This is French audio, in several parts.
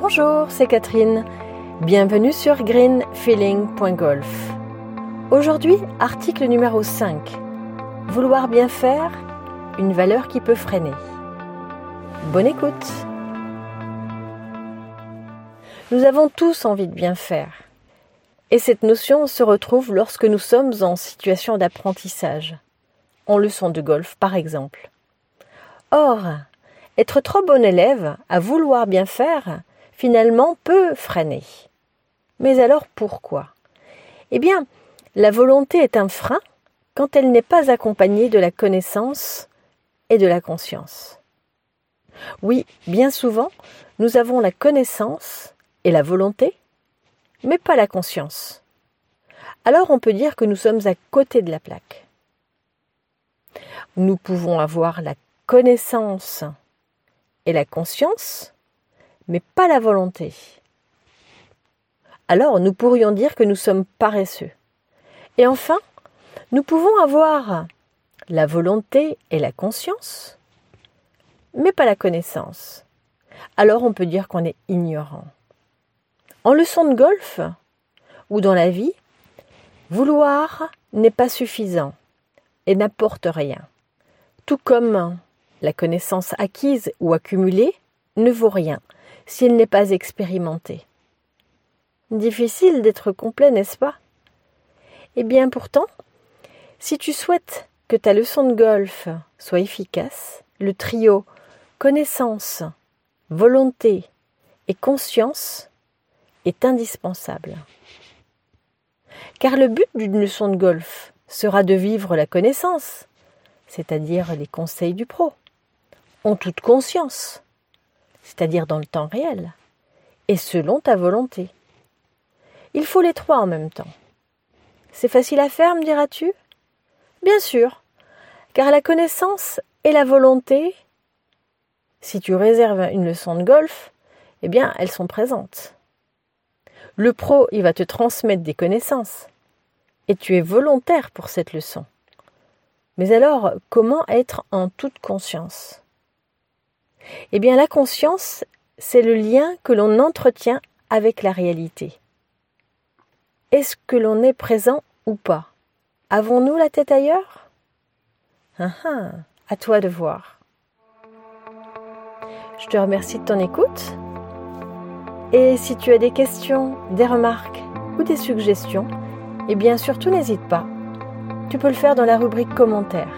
Bonjour, c'est Catherine. Bienvenue sur greenfeeling.golf. Aujourd'hui, article numéro 5. Vouloir bien faire, une valeur qui peut freiner. Bonne écoute. Nous avons tous envie de bien faire. Et cette notion se retrouve lorsque nous sommes en situation d'apprentissage, en leçon de golf par exemple. Or, être trop bon élève, à vouloir bien faire, finalement peut freiner. Mais alors pourquoi? Eh bien, la volonté est un frein quand elle n'est pas accompagnée de la connaissance et de la conscience. Oui, bien souvent, nous avons la connaissance et la volonté, mais pas la conscience. Alors on peut dire que nous sommes à côté de la plaque. Nous pouvons avoir la connaissance et la conscience, mais pas la volonté. Alors nous pourrions dire que nous sommes paresseux. Et enfin, nous pouvons avoir la volonté et la conscience, mais pas la connaissance. Alors on peut dire qu'on est ignorant. En leçon de golf ou dans la vie, vouloir n'est pas suffisant et n'apporte rien. Tout comme la connaissance acquise ou accumulée ne vaut rien si elle n'est pas expérimentée. Difficile d'être complet, n'est-ce pas? Eh bien pourtant, si tu souhaites que ta leçon de golf soit efficace, le trio connaissance, volonté et conscience est indispensable. Car le but d'une leçon de golf sera de vivre la connaissance, c'est-à-dire les conseils du pro, en toute conscience, c'est-à-dire dans le temps réel, et selon ta volonté. Il faut les trois en même temps. C'est facile à faire, me diras-tu? Bien sûr, car la connaissance et la volonté, si tu réserves une leçon de golf, eh bien, elles sont présentes. Le pro, il va te transmettre des connaissances. Et tu es volontaire pour cette leçon. Mais alors, comment être en toute conscience? Eh bien, la conscience, c'est le lien que l'on entretient avec la réalité. Est-ce que l'on est présent ou pas? Avons-nous la tête ailleurs? Ah, ah, À toi de voir. Je te remercie de ton écoute et si tu as des questions, des remarques ou des suggestions, eh bien surtout n'hésite pas. Tu peux le faire dans la rubrique commentaires.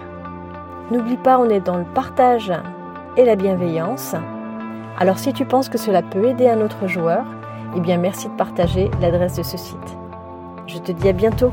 N'oublie pas, on est dans le partage et la bienveillance. Alors si tu penses que cela peut aider un autre joueur, eh bien merci de partager l'adresse de ce site. Je te dis à bientôt